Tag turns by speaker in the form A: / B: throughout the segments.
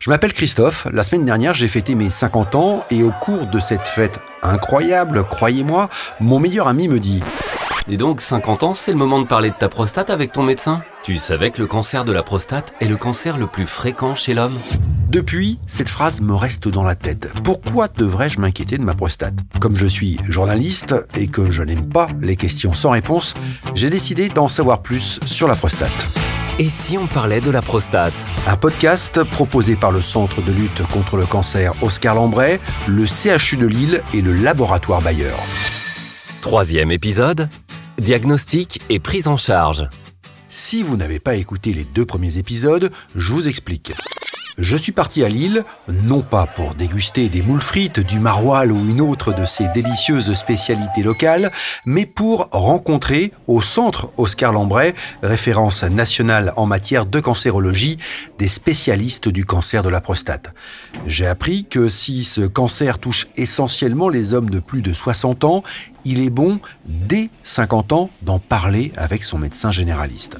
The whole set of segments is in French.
A: Je m'appelle Christophe, la semaine dernière j'ai fêté mes 50 ans et au cours de cette fête incroyable, croyez-moi, mon meilleur ami me dit
B: Et donc 50 ans, c'est le moment de parler de ta prostate avec ton médecin? Tu savais que le cancer de la prostate est le cancer le plus fréquent chez l'homme?
A: Depuis, cette phrase me reste dans la tête. Pourquoi devrais-je m'inquiéter de ma prostate? Comme je suis journaliste et que je n'aime pas les questions sans réponse, j'ai décidé d'en savoir plus sur la prostate.
B: Et si on parlait de la prostate
A: Un podcast proposé par le Centre de lutte contre le cancer Oscar Lambray, le CHU de Lille et le laboratoire Bayer.
B: Troisième épisode, diagnostic et prise en charge.
A: Si vous n'avez pas écouté les deux premiers épisodes, je vous explique. Je suis parti à Lille, non pas pour déguster des moules frites, du maroilles ou une autre de ces délicieuses spécialités locales, mais pour rencontrer au centre Oscar Lambray, référence nationale en matière de cancérologie, des spécialistes du cancer de la prostate. J'ai appris que si ce cancer touche essentiellement les hommes de plus de 60 ans, il est bon, dès 50 ans, d'en parler avec son médecin généraliste.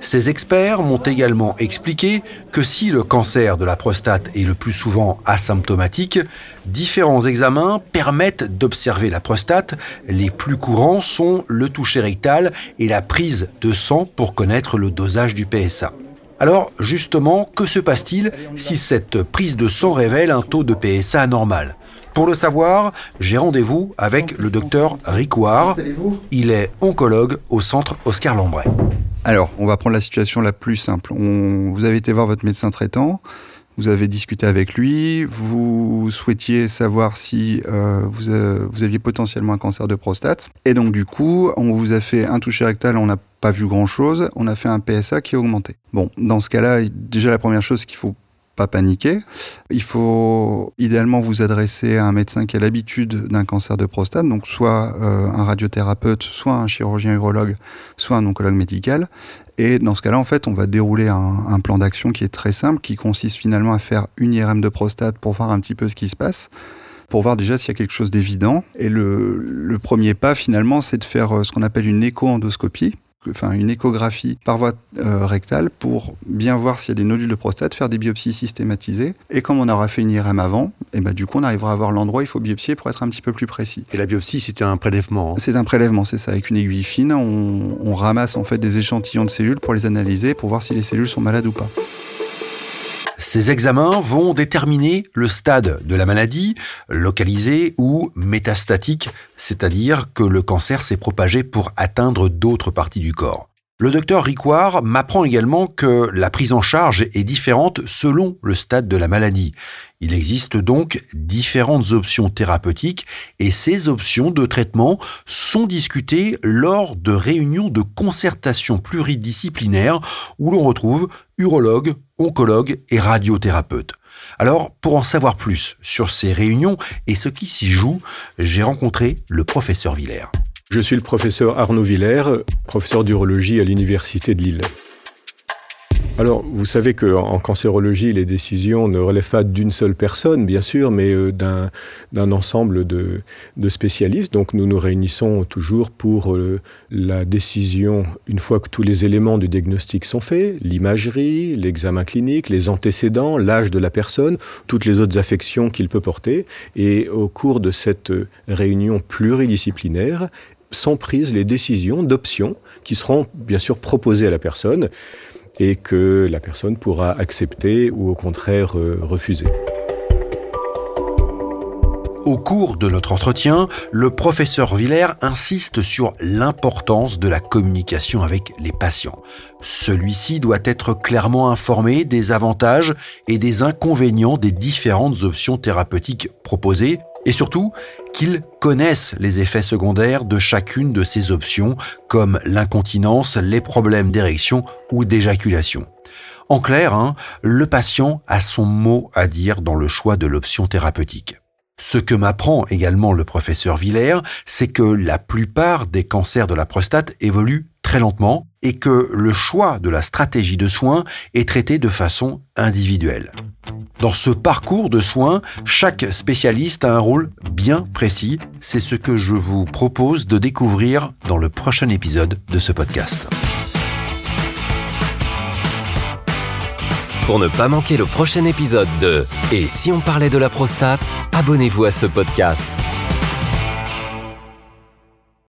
A: Ces experts m'ont également expliqué que si le cancer de la prostate est le plus souvent asymptomatique, différents examens permettent d'observer la prostate. Les plus courants sont le toucher rectal et la prise de sang pour connaître le dosage du PSA. Alors justement, que se passe-t-il si cette prise de sang révèle un taux de PSA anormal? Pour le savoir, j'ai rendez-vous avec le docteur Ricouard. Il est oncologue au centre Oscar Lambray.
C: Alors, on va prendre la situation la plus simple. On, vous avez été voir votre médecin traitant, vous avez discuté avec lui, vous souhaitiez savoir si euh, vous, euh, vous, aviez potentiellement un cancer de prostate. Et donc, du coup, on vous a fait un toucher rectal, on n'a pas vu grand-chose, on a fait un PSA qui a augmenté. Bon, dans ce cas-là, déjà la première chose qu'il faut pas paniquer. Il faut idéalement vous adresser à un médecin qui a l'habitude d'un cancer de prostate, donc soit euh, un radiothérapeute, soit un chirurgien urologue, soit un oncologue médical. Et dans ce cas-là, en fait, on va dérouler un, plan d'action qui est très simple, qui consiste finalement à faire une IRM de prostate pour voir un petit peu ce qui se passe pour voir déjà s'il y a quelque chose d'évident. Et le, le, premier pas, finalement, c'est de faire euh, ce qu'on appelle une écho-endoscopie enfin une échographie par voie euh, rectale pour bien voir s'il y a des nodules de prostate, faire des biopsies systématisées. Et comme on aura fait une IRM avant, et eh ben du coup on arrivera à voir l'endroit où il faut biopsier pour être un petit peu plus précis.
A: Et la biopsie, c'est un prélèvement hein
C: C'est un prélèvement, c'est ça. Avec une aiguille fine, on, on ramasse en fait des échantillons de cellules pour les analyser, pour voir si les cellules sont malades ou pas.
A: Ces examens vont déterminer le stade de la maladie, localisé ou métastatique, c'est-à-dire que le cancer s'est propagé pour atteindre d'autres parties du corps. Le docteur Ricouard m'apprend également que la prise en charge est différente selon le stade de la maladie. Il existe donc différentes options thérapeutiques et ces options de traitement sont discutées lors de réunions de concertation pluridisciplinaire où l'on retrouve urologues, oncologues et radiothérapeutes. Alors, pour en savoir plus sur ces réunions et ce qui s'y joue, j'ai rencontré le professeur Villers.
D: Je suis le professeur Arnaud Villers, professeur d'urologie à l'Université de Lille. Alors, vous savez qu'en cancérologie, les décisions ne relèvent pas d'une seule personne, bien sûr, mais euh, d'un ensemble de, spécialistes. Donc, nous nous réunissons toujours pour euh, la décision, une fois que tous les éléments du diagnostic sont faits, l'imagerie, l'examen clinique, les antécédents, l'âge de la personne, toutes les autres affections qu'il peut porter. Et au cours de cette réunion pluridisciplinaire, sont prises les décisions d'options qui seront bien sûr proposées à la personne et que la personne pourra accepter ou au contraire euh, refuser.
A: Au cours de notre entretien, le professeur Villers insiste sur l'importance de la communication avec les patients. Celui-ci doit être clairement informé des avantages et des inconvénients des différentes options thérapeutiques proposées et surtout qu'ils connaissent les effets secondaires de chacune de ces options, comme l'incontinence, les problèmes d'érection ou d'éjaculation. En clair, hein, le patient a son mot à dire dans le choix de l'option thérapeutique. Ce que m'apprend également le professeur Villers, c'est que la plupart des cancers de la prostate évoluent très lentement et que le choix de la stratégie de soins est traité de façon individuelle. Dans ce parcours de soins, chaque spécialiste a un rôle bien précis. C'est ce que je vous propose de découvrir dans le prochain épisode de ce podcast.
B: Pour ne pas manquer le prochain épisode de Et si on parlait de la prostate, abonnez-vous à ce podcast.